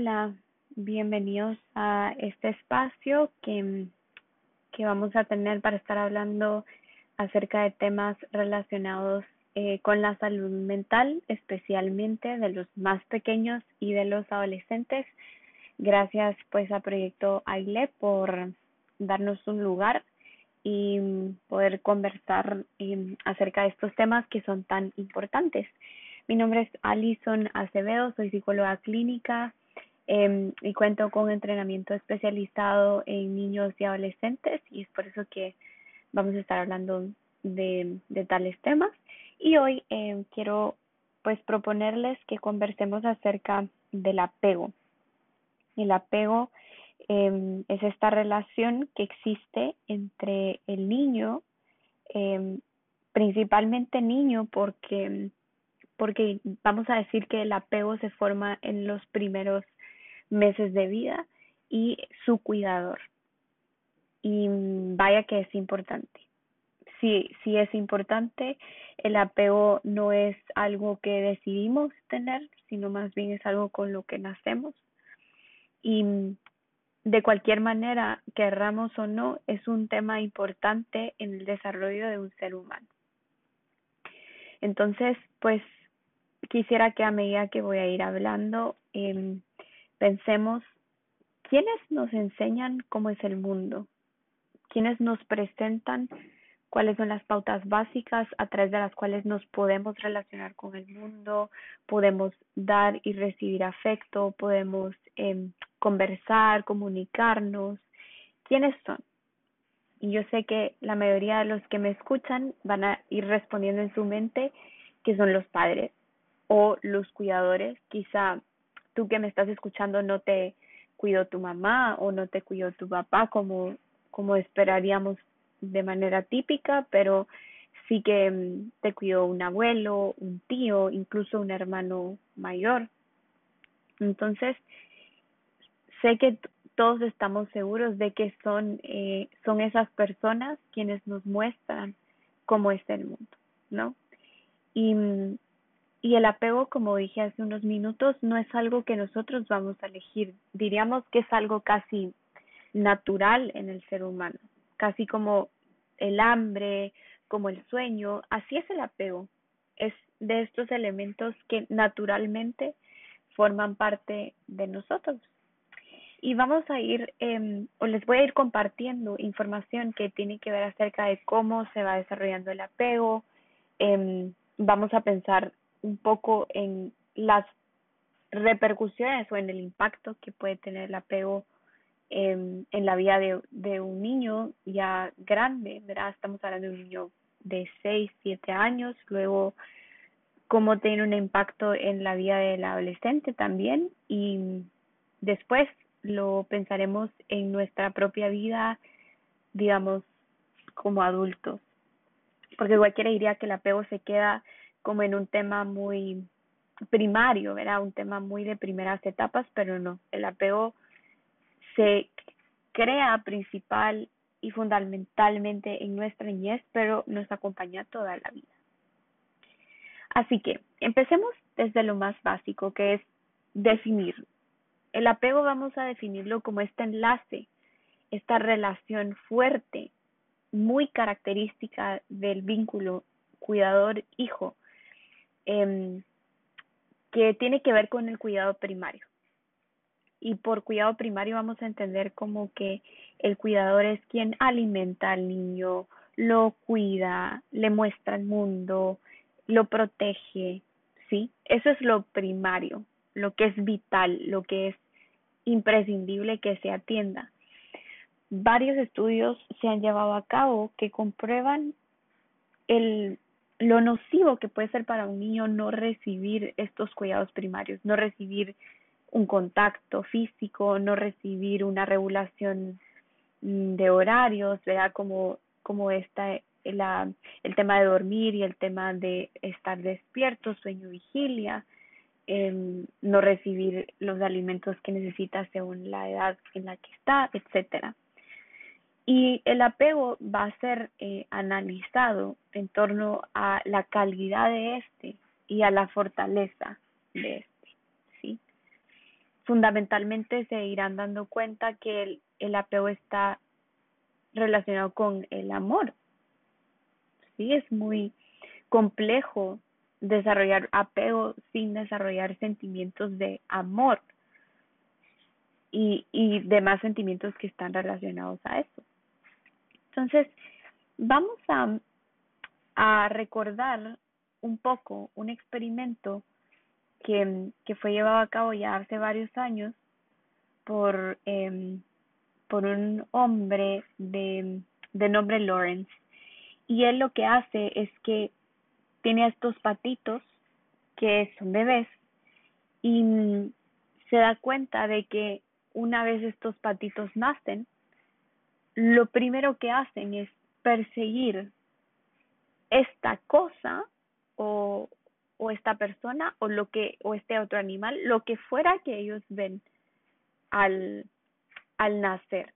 Hola, bienvenidos a este espacio que, que vamos a tener para estar hablando acerca de temas relacionados eh, con la salud mental, especialmente de los más pequeños y de los adolescentes. Gracias pues a Proyecto AILE por darnos un lugar y poder conversar eh, acerca de estos temas que son tan importantes. Mi nombre es Alison Acevedo, soy psicóloga clínica eh, y cuento con entrenamiento especializado en niños y adolescentes y es por eso que vamos a estar hablando de, tales temas. Y hoy eh, quiero pues proponerles que conversemos acerca del apego. El apego eh, es esta relación que existe entre el niño, eh, principalmente niño, porque porque vamos a decir que el apego se forma en los primeros meses de vida y su cuidador. Y vaya que es importante. Sí, sí es importante. El apego no es algo que decidimos tener, sino más bien es algo con lo que nacemos. Y de cualquier manera, querramos o no, es un tema importante en el desarrollo de un ser humano. Entonces, pues quisiera que a medida que voy a ir hablando, eh, pensemos quiénes nos enseñan cómo es el mundo, quiénes nos presentan cuáles son las pautas básicas a través de las cuales nos podemos relacionar con el mundo, podemos dar y recibir afecto, podemos eh, conversar, comunicarnos. ¿Quiénes son? Y yo sé que la mayoría de los que me escuchan van a ir respondiendo en su mente que son los padres o los cuidadores. Quizá tú que me estás escuchando no te cuidó tu mamá o no te cuidó tu papá como, como esperaríamos de manera típica, pero sí que mm, te cuidó un abuelo, un tío, incluso un hermano mayor. Entonces, sé que todos estamos seguros de que son, eh, son esas personas quienes nos muestran cómo es el mundo, ¿no? Y mm, y el apego, como dije hace unos minutos, no es algo que nosotros vamos a elegir. Diríamos que es algo casi natural en el ser humano, casi como el hambre, como el sueño. Así es el apego. Es de estos elementos que naturalmente forman parte de nosotros. Y vamos a ir, eh, o les voy a ir compartiendo información que tiene que ver acerca de cómo se va desarrollando el apego. Eh, vamos a pensar un poco en las repercusiones o en el impacto que puede tener el apego en, en la vida de, de un niño ya grande, ¿verdad? Estamos hablando de un niño de 6, 7 años, luego cómo tiene un impacto en la vida del adolescente también y después lo pensaremos en nuestra propia vida, digamos, como adultos. Porque cualquiera diría que el apego se queda como en un tema muy primario, ¿verdad? Un tema muy de primeras etapas, pero no, el apego se crea principal y fundamentalmente en nuestra niñez, pero nos acompaña toda la vida. Así que empecemos desde lo más básico, que es definir. El apego vamos a definirlo como este enlace, esta relación fuerte, muy característica del vínculo cuidador-hijo, eh, que tiene que ver con el cuidado primario. Y por cuidado primario vamos a entender como que el cuidador es quien alimenta al niño, lo cuida, le muestra el mundo, lo protege, ¿sí? Eso es lo primario, lo que es vital, lo que es imprescindible que se atienda. Varios estudios se han llevado a cabo que comprueban el lo nocivo que puede ser para un niño no recibir estos cuidados primarios, no recibir un contacto físico, no recibir una regulación mm, de horarios, ¿verdad? Como, como esta, la, el tema de dormir y el tema de estar despierto, sueño, vigilia, eh, no recibir los alimentos que necesita según la edad en la que está, etcétera. Y el apego va a ser eh, analizado en torno a la calidad de este y a la fortaleza de este, ¿sí? fundamentalmente se irán dando cuenta que el, el apego está relacionado con el amor. Sí, es muy complejo desarrollar apego sin desarrollar sentimientos de amor y, y demás sentimientos que están relacionados a eso. Entonces, vamos a, a recordar un poco un experimento que, que fue llevado a cabo ya hace varios años por, eh, por un hombre de, de nombre Lawrence. Y él lo que hace es que tiene estos patitos que son bebés y se da cuenta de que una vez estos patitos nacen, lo primero que hacen es perseguir esta cosa o, o esta persona o lo que o este otro animal, lo que fuera que ellos ven al, al nacer.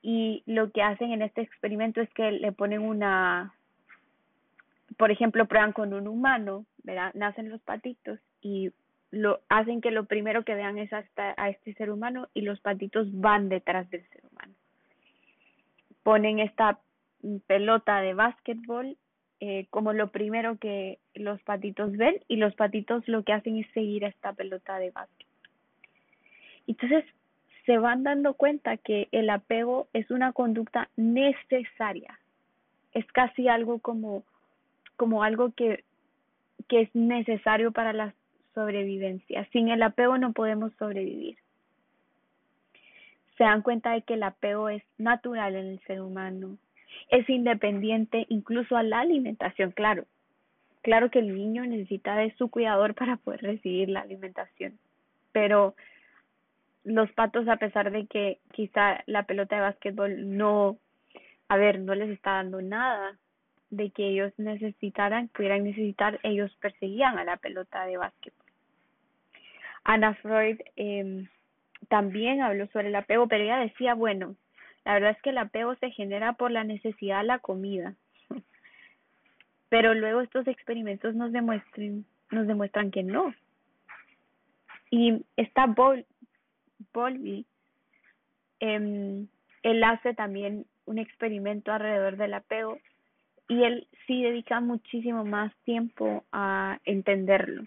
Y lo que hacen en este experimento es que le ponen una, por ejemplo, prueban con un humano, ¿verdad? Nacen los patitos y lo hacen que lo primero que vean es hasta a este ser humano y los patitos van detrás del ser humano. Ponen esta pelota de básquetbol eh, como lo primero que los patitos ven y los patitos lo que hacen es seguir esta pelota de básquet. Entonces se van dando cuenta que el apego es una conducta necesaria, es casi algo como, como algo que, que es necesario para la sobrevivencia. Sin el apego no podemos sobrevivir. Se dan cuenta de que el apego es natural en el ser humano, es independiente incluso a la alimentación, claro. Claro que el niño necesita de su cuidador para poder recibir la alimentación, pero los patos, a pesar de que quizá la pelota de básquetbol no, a ver, no les está dando nada de que ellos necesitaran, pudieran necesitar, ellos perseguían a la pelota de básquetbol. Ana Freud eh, también habló sobre el apego, pero ella decía, bueno, la verdad es que el apego se genera por la necesidad de la comida. Pero luego estos experimentos nos demuestran, nos demuestran que no. Y esta Bol Bolby, eh, él hace también un experimento alrededor del apego y él sí dedica muchísimo más tiempo a entenderlo.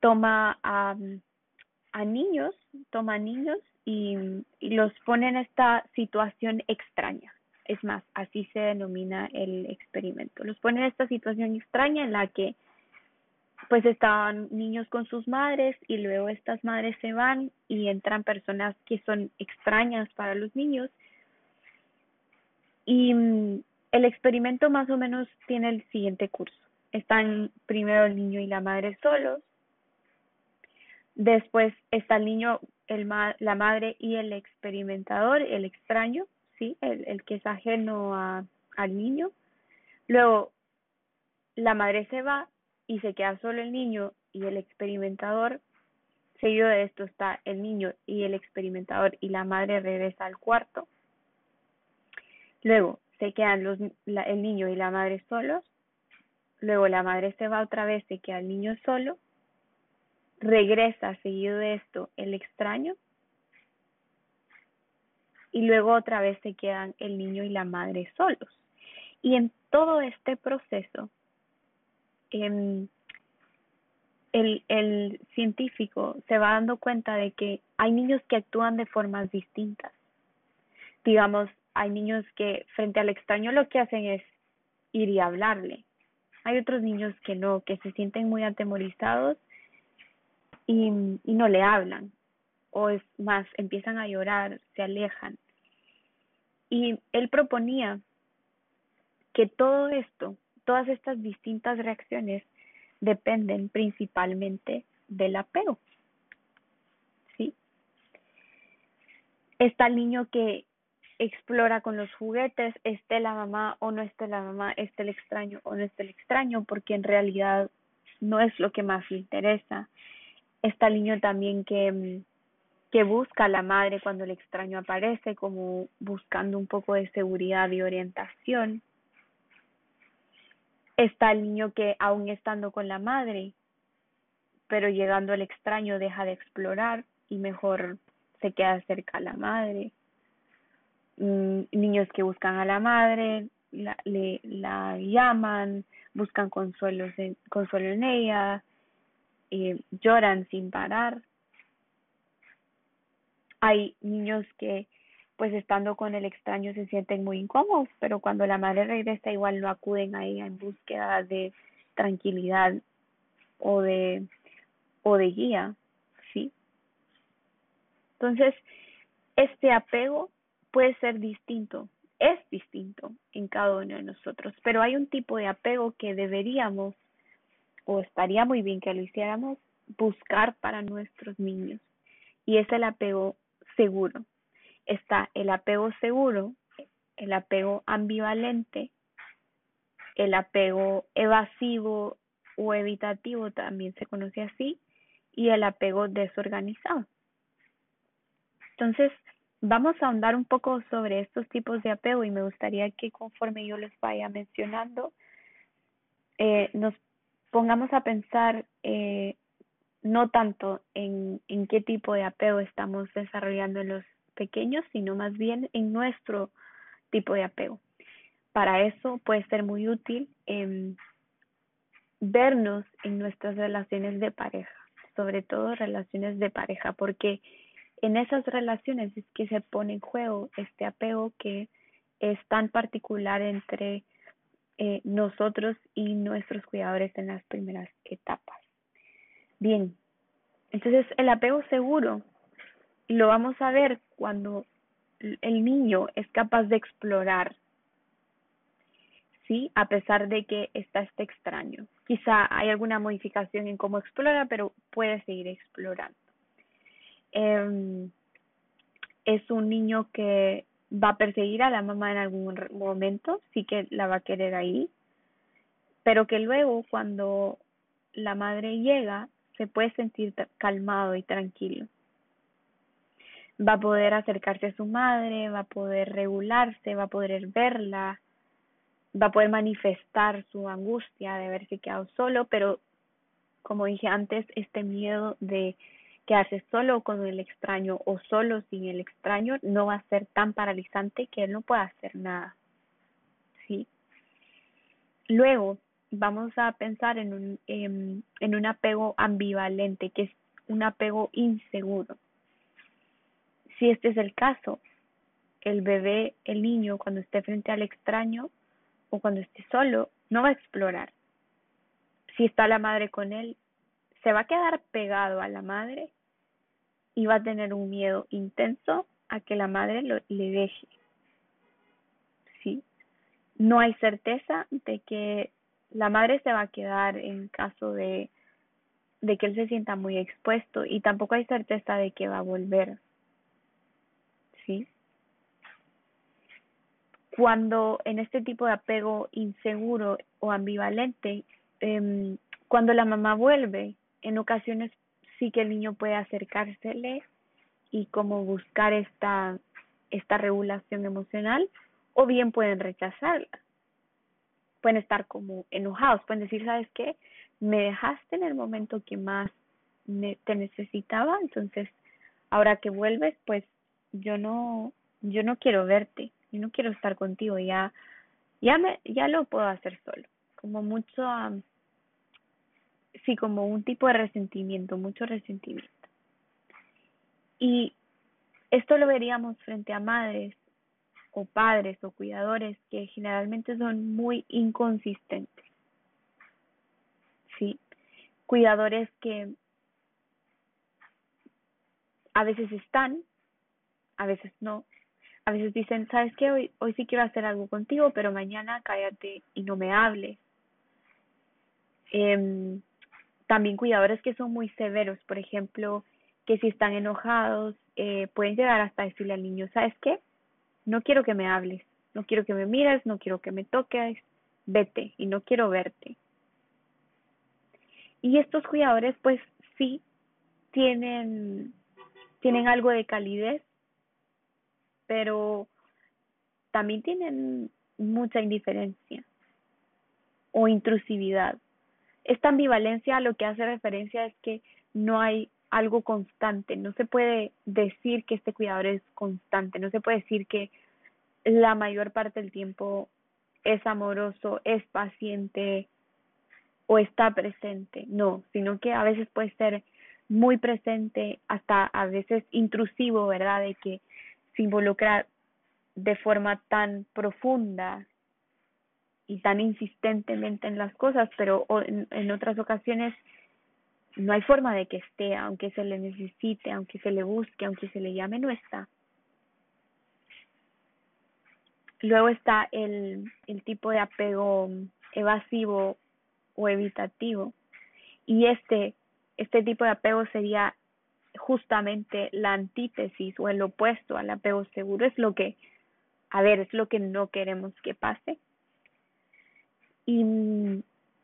Toma a, a niños, toma niños y, y los pone en esta situación extraña. Es más, así se denomina el experimento. Los pone en esta situación extraña en la que pues estaban niños con sus madres y luego estas madres se van y entran personas que son extrañas para los niños. Y mm, el experimento más o menos tiene el siguiente curso. Están primero el niño y la madre solos. Después está el niño el ma la madre y el experimentador, el extraño, ¿sí? El, el que es ajeno a, al niño. Luego, la madre se va y se queda solo el niño y el experimentador. Seguido de esto está el niño y el experimentador y la madre regresa al cuarto. Luego se quedan los, la, el niño y la madre solos. Luego la madre se va otra vez, se queda el niño solo regresa seguido de esto el extraño y luego otra vez se quedan el niño y la madre solos. Y en todo este proceso, eh, el, el científico se va dando cuenta de que hay niños que actúan de formas distintas. Digamos, hay niños que frente al extraño lo que hacen es ir y hablarle. Hay otros niños que no, que se sienten muy atemorizados y, no le hablan, o es más, empiezan a llorar, se alejan. Y él proponía que todo esto, todas estas distintas reacciones dependen principalmente del apego. ¿Sí? Está el niño que explora con los juguetes, esté la mamá o no esté la mamá, esté el extraño o no esté el extraño, porque en realidad no es lo que más le interesa está el niño también que, mm, que busca a la madre cuando el extraño aparece, como buscando un poco de seguridad y orientación. Está el niño que, aún estando con la madre, pero llegando al extraño deja de explorar y mejor se queda cerca a la madre. Mm, niños que buscan a la madre, la, le, la llaman, buscan consuelos consuelo en ella, eh, lloran sin parar. Hay niños que pues estando con el extraño se sienten muy incómodos, pero cuando la madre regresa igual no acuden a ella en búsqueda de tranquilidad o de o de guía, ¿sí? Entonces, este apego puede ser distinto, es distinto en cada uno de nosotros, pero hay un tipo de apego que deberíamos o estaría muy bien que lo hiciéramos buscar para nuestros niños y es el apego seguro está el apego seguro, el apego ambivalente, el apego evasivo o evitativo también se conoce así, y el apego desorganizado. Entonces, vamos a ahondar un poco sobre estos tipos de apego y me gustaría que conforme yo les vaya mencionando, eh, nos pongamos a pensar eh, no tanto en, en qué tipo de apego estamos desarrollando en los pequeños, sino más bien en nuestro tipo de apego. Para eso puede ser muy útil em, vernos en nuestras relaciones de pareja, sobre todo relaciones de pareja, porque en esas relaciones es que se pone en juego este apego que es tan particular entre eh, nosotros y nuestros cuidadores en las primeras etapas. Bien, entonces el apego seguro lo vamos a ver cuando el niño es capaz de explorar, ¿sí? A pesar de que está este extraño. Quizá hay alguna modificación en cómo explora, pero puede seguir explorando. Em, es un niño que va a perseguir a la mamá en algún momento, sí que la va a querer ahí, pero que luego cuando la madre llega se puede sentir calmado y tranquilo. Va a poder acercarse a su madre, va a poder regularse, va a poder verla, va a poder manifestar su angustia de haberse quedado solo, pero como dije antes, este miedo de quedarse solo con el extraño o solo sin el extraño no va a ser tan paralizante que él no pueda hacer nada. ¿Sí? Luego vamos a pensar en un, en un apego ambivalente, que es un apego inseguro. Si este es el caso, el bebé, el niño, cuando esté frente al extraño o cuando esté solo, no va a explorar. Si está la madre con él, se va a quedar pegado a la madre y va a tener un miedo intenso a que la madre lo, le deje. ¿Sí? No hay certeza de que la madre se va a quedar en caso de, de que él se sienta muy expuesto y tampoco hay certeza de que va a volver. Cuando en este tipo de apego inseguro o ambivalente, em, cuando la mamá vuelve, en ocasiones sí que el niño puede acercársele y como buscar esta, esta regulación emocional, o bien pueden rechazarla. Pueden estar como enojados, pueden decir, ¿sabes qué? Me dejaste en el momento que más te necesitaba, entonces ahora que vuelves, pues yo no, yo no quiero verte, yo no quiero estar contigo, ya, ya me, ya lo puedo hacer solo, como mucho, sí, como un tipo de resentimiento, mucho resentimiento. Y esto lo veríamos frente a madres o padres o cuidadores que generalmente son muy inconsistentes. Sí, cuidadores que a veces están a veces no. A veces dicen, ¿sabes qué? Hoy, hoy sí quiero hacer algo contigo, pero mañana cállate y no me hables. Eh, también cuidadores que son muy severos, por ejemplo, que si están enojados, eh, pueden llegar hasta decirle al niño, ¿sabes qué? No quiero que me hables, no quiero que me mires, no quiero que me toques, vete y no quiero verte. Y estos cuidadores pues sí tienen, tienen algo de calidez, pero también tienen mucha indiferencia o intrusividad. Esta ambivalencia lo que hace referencia es que no hay algo constante, no se puede decir que este cuidador es constante, no se puede decir que la mayor parte del tiempo es amoroso, es paciente o está presente, no, sino que a veces puede ser muy presente, hasta a veces intrusivo, ¿verdad? De que se involucra de forma tan profunda y tan insistentemente en las cosas, pero en, en otras ocasiones no hay forma de que esté, aunque se le necesite, aunque se le busque, aunque se le llame, no está. Luego está el, el tipo de apego evasivo o evitativo. Y este, este tipo de apego sería justamente la antítesis o el opuesto al apego seguro. Es lo que, a ver, es lo que no queremos que pase. Y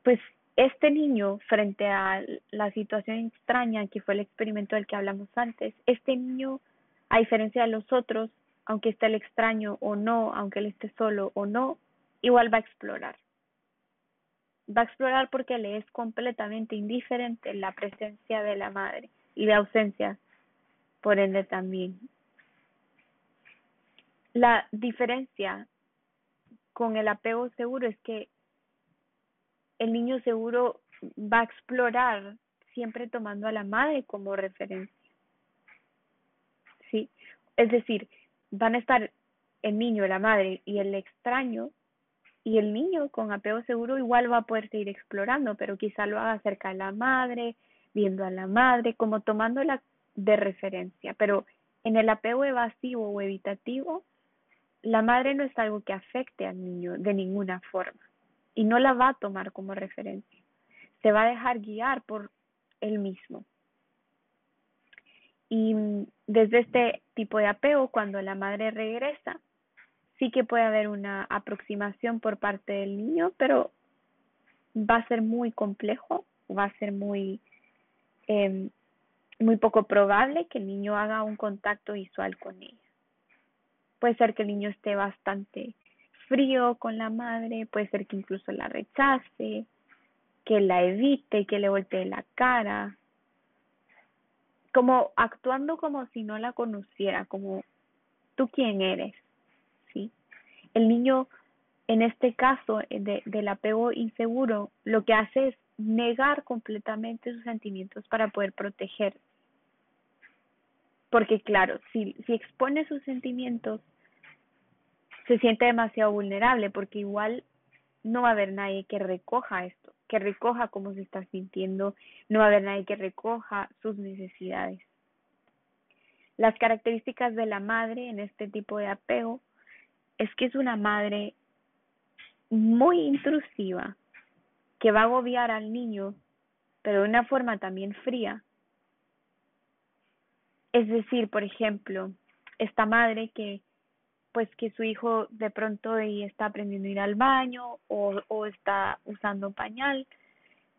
pues este niño, frente a la situación extraña que fue el experimento del que hablamos antes, este niño, a diferencia de los otros, aunque esté el extraño o no, aunque él esté solo o no, igual va a explorar. Va a explorar porque le es completamente indiferente la presencia de la madre y de ausencia, por ende también. La diferencia con el apego seguro es que el niño seguro va a explorar siempre tomando a la madre como referencia. ¿Sí? Es decir, van a estar el niño, la madre y el extraño, y el niño con apego seguro igual va a poder seguir explorando, pero quizá lo haga cerca de la madre, viendo a la madre, como tomándola de referencia. Pero en el apego evasivo o evitativo, la madre no es algo que afecte al niño de ninguna forma y no la va a tomar como referencia. Se va a dejar guiar por él mismo. Y desde este tipo de apego, cuando la madre regresa, sí que puede haber una aproximación por parte del niño, pero va a ser muy complejo, va a ser muy, eh, muy poco probable que el niño haga un contacto visual con ella. Puede ser que el niño esté bastante frío con la madre, puede ser que incluso la rechace, que la evite, que le voltee la cara, como actuando como si no la conociera, como tú quién eres, ¿sí? El niño, en este caso de, del apego inseguro, lo que hace es negar completamente sus sentimientos para poder proteger. Porque claro, si, si expone sus sentimientos, se siente demasiado vulnerable porque igual no va a haber nadie que recoja esto, que recoja cómo se está sintiendo, no va a haber nadie que recoja sus necesidades. Las características de la madre en este tipo de apego es que es una madre muy intrusiva, que va a agobiar al niño, pero de una forma también fría. Es decir, por ejemplo, esta madre que pues que su hijo de pronto y está aprendiendo a ir al baño o, o está usando pañal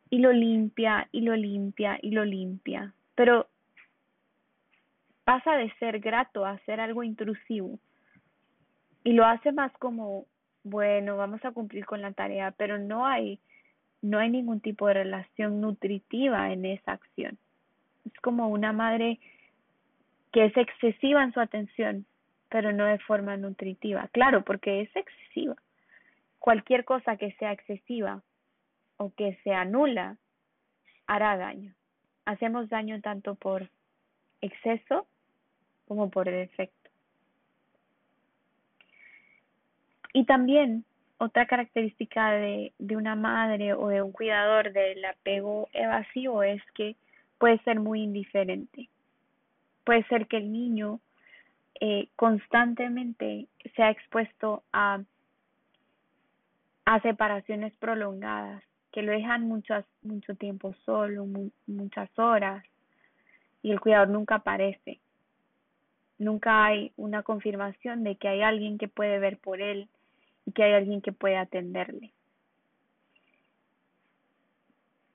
y lo limpia y lo limpia y lo limpia. Pero pasa de ser grato a ser algo intrusivo y lo hace más como bueno vamos a cumplir con la tarea pero no hay no hay ningún tipo de relación nutritiva en esa acción es como una madre que es excesiva en su atención pero no de forma nutritiva. Claro, porque es excesiva. Cualquier cosa que sea excesiva o que sea nula hará daño. Hacemos daño tanto por exceso como por el efecto. Y también otra característica de, de una madre o de un cuidador del apego evasivo es que puede ser muy indiferente. Puede ser que el niño eh, constantemente se ha expuesto a, a separaciones prolongadas que lo dejan muchas, mucho tiempo solo, muchas horas, y el cuidador nunca aparece. Nunca hay una confirmación de que hay alguien que puede ver por él y que hay alguien que puede atenderle.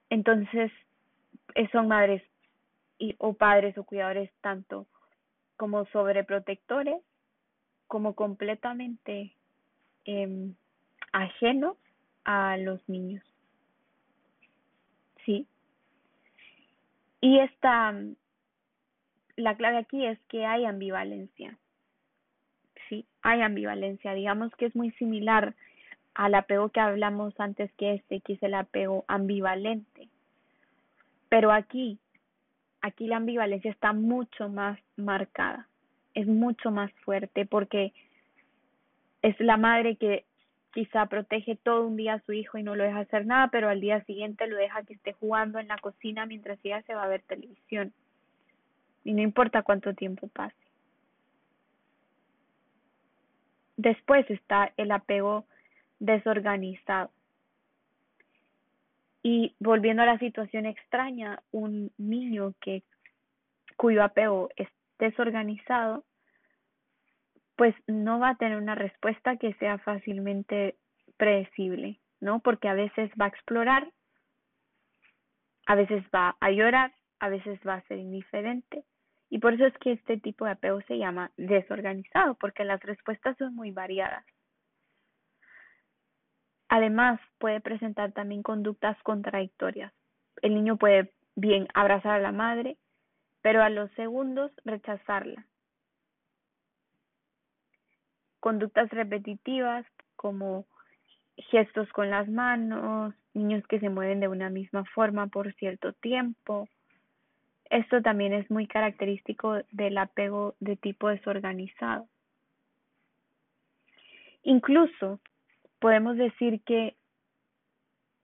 Entonces, eh, son madres y, o padres o cuidadores tanto como sobreprotectores, como completamente eh, ajenos a los niños. Sí. Y esta, la clave aquí es que hay ambivalencia. Sí, hay ambivalencia. Digamos que es muy similar al apego que hablamos antes que este, que es el apego ambivalente. Pero aquí, aquí la ambivalencia está mucho más marcada, es mucho más fuerte porque es la madre que quizá protege todo un día a su hijo y no lo deja hacer nada, pero al día siguiente lo deja que esté jugando en la cocina mientras ella se va a ver televisión. Y no importa cuánto tiempo pase. Después está el apego desorganizado. Y volviendo a la situación extraña, un niño que cuyo apego es desorganizado, pues no va a tener una respuesta que sea fácilmente predecible, ¿no? Porque a veces va a explorar, a veces va a llorar, a veces va a ser indiferente. Y por eso es que este tipo de apego se llama desorganizado, porque las respuestas son muy variadas. Además, puede presentar también conductas contradictorias. El niño puede bien abrazar a la madre, pero a los segundos rechazarla. Conductas repetitivas como gestos con las manos, niños que se mueven de una misma forma por cierto tiempo. Esto también es muy característico del apego de tipo desorganizado. Incluso podemos decir que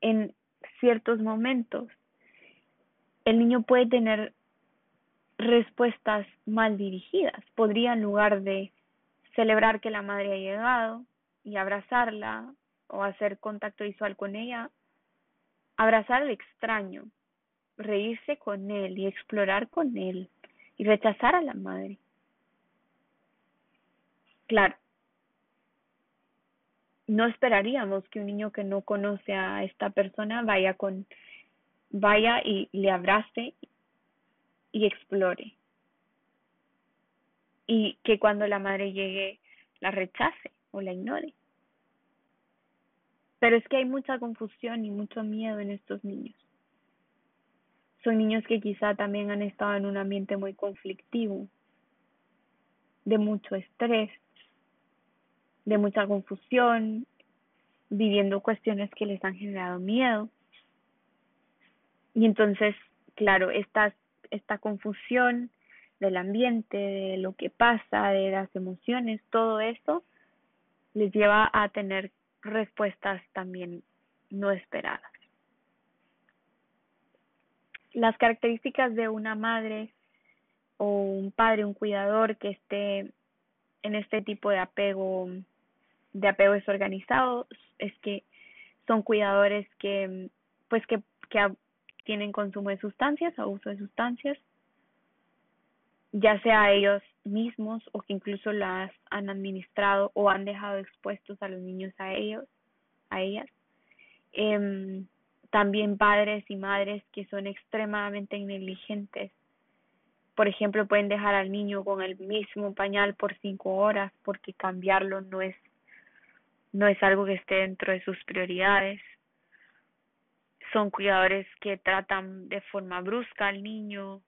en ciertos momentos el niño puede tener respuestas mal dirigidas. Podría en lugar de celebrar que la madre ha llegado y abrazarla o hacer contacto visual con ella, abrazar al extraño, reírse con él y explorar con él y rechazar a la madre. Claro, no esperaríamos que un niño que no conoce a esta persona vaya con vaya y le abrace y explore y que cuando la madre llegue la rechace o la ignore. Pero es que hay mucha confusión y mucho miedo en estos niños. Son niños que quizá también han estado en un ambiente muy conflictivo, de mucho estrés, de mucha confusión, viviendo cuestiones que les han generado miedo. Y entonces, claro, esta, esta confusión del ambiente, de lo que pasa, de las emociones, todo eso les lleva a tener respuestas también no esperadas. Las características de una madre o un padre, un cuidador que esté en este tipo de apego de apego desorganizado es que son cuidadores que pues que, que tienen consumo de sustancias, abuso de sustancias, ya sea ellos mismos o que incluso las han administrado o han dejado expuestos a los niños a ellos, a ellas. Eh, también padres y madres que son extremadamente negligentes. Por ejemplo, pueden dejar al niño con el mismo pañal por cinco horas porque cambiarlo no es no es algo que esté dentro de sus prioridades. Son cuidadores que tratan de forma brusca al niño,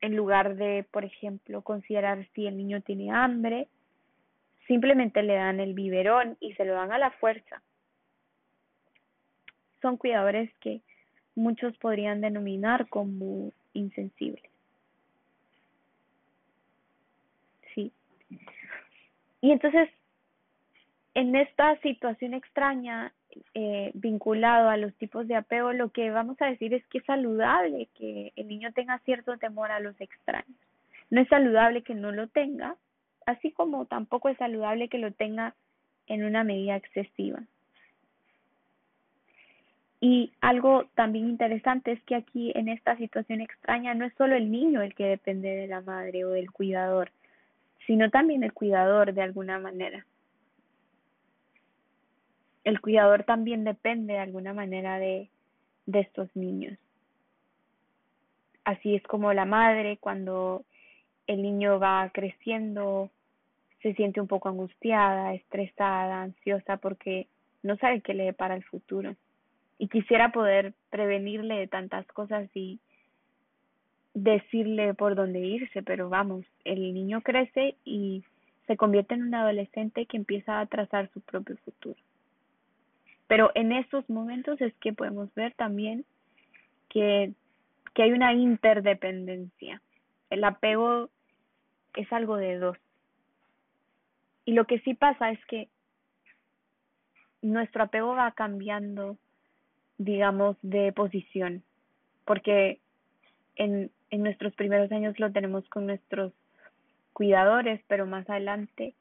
en lugar de, por ejemplo, considerar si el niño tiene hambre, simplemente le dan el biberón y se lo dan a la fuerza. Son cuidadores que muchos podrían denominar como insensibles. Sí. Y entonces en esta situación extraña eh, vinculado a los tipos de apego, lo que vamos a decir es que es saludable que el niño tenga cierto temor a los extraños. No es saludable que no lo tenga, así como tampoco es saludable que lo tenga en una medida excesiva. Y algo también interesante es que aquí en esta situación extraña no es solo el niño el que depende de la madre o del cuidador, sino también el cuidador de alguna manera el cuidador también depende de alguna manera de, estos niños. Así es como la madre cuando el niño va creciendo se siente un poco angustiada, estresada, ansiosa porque no sabe qué le depara el futuro. y quisiera poder prevenirle de tantas cosas y decirle por dónde irse, pero vamos, el niño crece y se convierte en un adolescente que empieza a trazar su propio futuro. Pero en esos momentos es que podemos ver también que, que hay una interdependencia. El apego es algo de dos. Y lo que sí pasa es que nuestro apego va cambiando, digamos, de posición, porque en, en nuestros primeros años lo tenemos con nuestros cuidadores, pero más adelante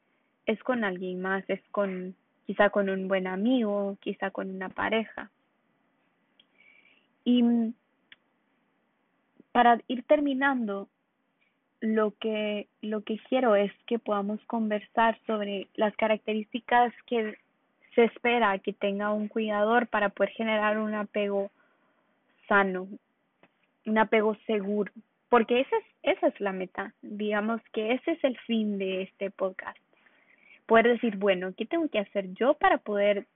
es con alguien más, es con quizá con un buen amigo, quizá con una pareja. Y para ir terminando, lo que, lo que quiero es que podamos conversar sobre las características que se espera que tenga un cuidador para poder generar un apego sano, un apego seguro, porque esa es, esa es la meta, digamos que ese es el fin de este podcast, poder decir, bueno, ¿qué tengo que hacer yo para poder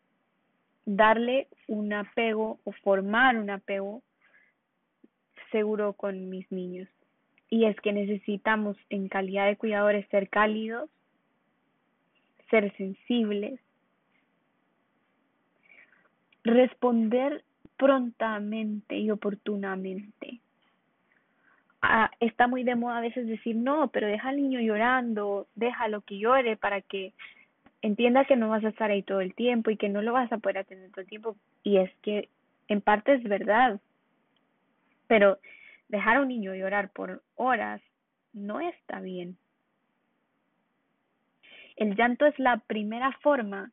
darle un apego o formar un apego seguro con mis niños? Y es que necesitamos en calidad de cuidadores ser cálidos, ser sensibles, responder prontamente y oportunamente. Ah, está muy de moda a veces decir, no, pero deja al niño llorando, déjalo que llore para que entienda que no vas a estar ahí todo el tiempo y que no lo vas a poder atender todo el tiempo. Y es que en parte es verdad, pero dejar a un niño llorar por horas no está bien. El llanto es la primera forma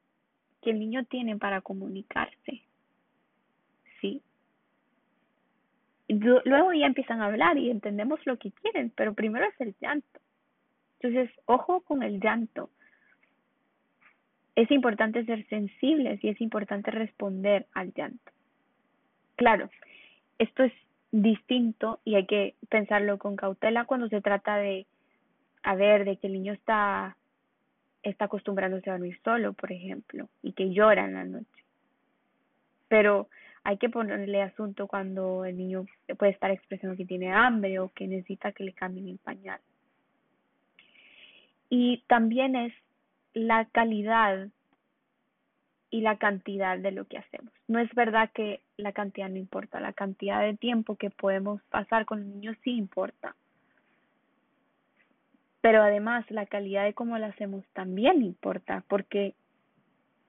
que el niño tiene para comunicarse. ¿Sí? Luego ya empiezan a hablar y entendemos lo que quieren, pero primero es el llanto. Entonces, ojo con el llanto. Es importante ser sensibles y es importante responder al llanto. Claro, esto es distinto y hay que pensarlo con cautela cuando se trata de, a ver, de que el niño está está acostumbrándose a dormir solo, por ejemplo, y que llora en la noche. Pero hay que ponerle asunto cuando el niño puede estar expresando que tiene hambre o que necesita que le cambien el pañal. Y también es la calidad y la cantidad de lo que hacemos. No es verdad que la cantidad no importa, la cantidad de tiempo que podemos pasar con el niño sí importa pero además la calidad de cómo lo hacemos también importa, porque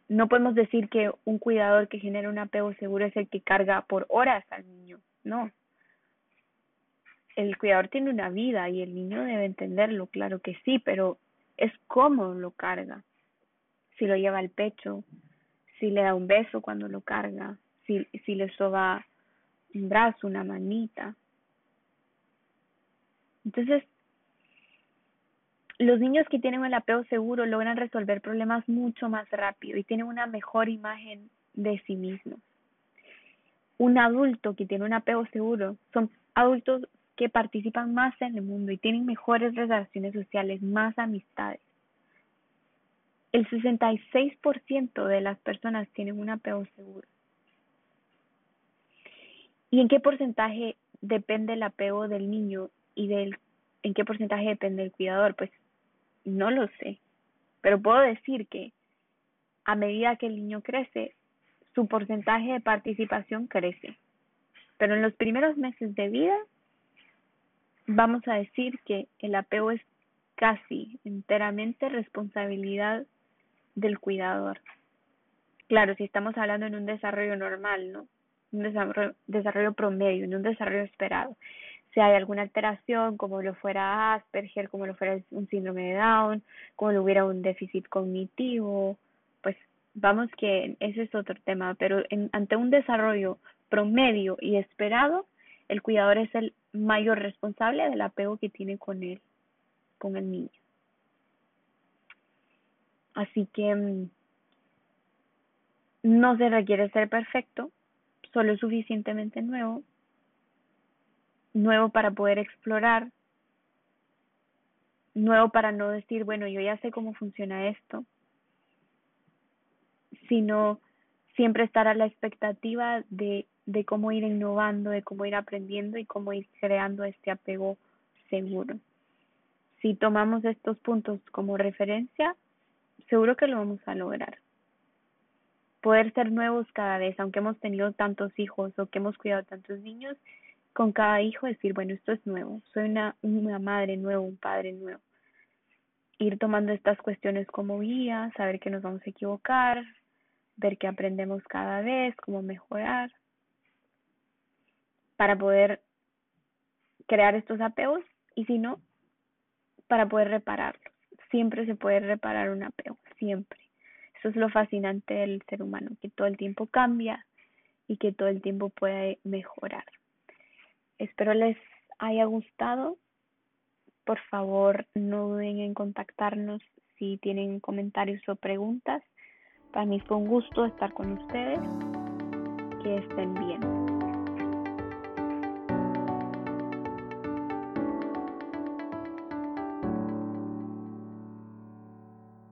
no podemos decir que un cuidador que genera un apego seguro es el que carga por horas al niño, no. El cuidador tiene una vida y el niño debe entenderlo, claro que sí, pero es cómo lo carga. Si lo lleva al pecho, si le da un beso cuando lo carga, si, si le soba un brazo, una manita. Entonces, los niños que tienen el apego seguro logran resolver problemas mucho más rápido y tienen una mejor imagen de sí mismos. Un adulto que tiene un apego seguro son adultos que participan más en el mundo y tienen mejores relaciones sociales, más amistades. El 66% de las personas tienen un apego seguro. ¿Y en qué porcentaje depende el apego del niño y del en qué porcentaje depende el cuidador? Pues no lo sé, pero puedo decir que a medida que el niño crece, su porcentaje de participación crece. Pero en los primeros meses de vida, vamos a decir que el apego es casi enteramente responsabilidad del cuidador. Claro, si estamos hablando en un desarrollo normal, ¿no? Un desarrollo, desarrollo promedio, en un desarrollo esperado si hay alguna alteración, como lo fuera Asperger, como lo fuera un síndrome de Down, como lo hubiera un déficit cognitivo, pues vamos que ese es otro tema, pero ante un desarrollo promedio y esperado, el cuidador es el mayor responsable del apego que tiene con él, con el niño. Así que mm, no se requiere ser perfecto, solo suficientemente nuevo nuevo para poder explorar, nuevo para no decir, bueno, yo ya sé cómo funciona esto, sino siempre estar a la expectativa de, de cómo ir innovando, de cómo ir aprendiendo y cómo ir creando este apego seguro. Si tomamos estos puntos como referencia, seguro que lo vamos a lograr. Poder ser nuevos cada vez, aunque hemos tenido tantos hijos o que hemos cuidado tantos niños, con cada hijo decir, bueno, esto es nuevo, soy una, una madre nueva, un padre nuevo. Ir tomando estas cuestiones como guía, saber que nos vamos a equivocar, ver que aprendemos cada vez, cómo mejorar, para poder crear estos apegos y si no, para poder repararlos. Siempre se puede reparar un apego, siempre. Eso es lo fascinante del ser humano, que todo el tiempo cambia y que todo el tiempo puede mejorar. Espero les haya gustado. Por favor, no duden en contactarnos si tienen comentarios o preguntas. Para mí fue un gusto estar con ustedes. Que estén bien.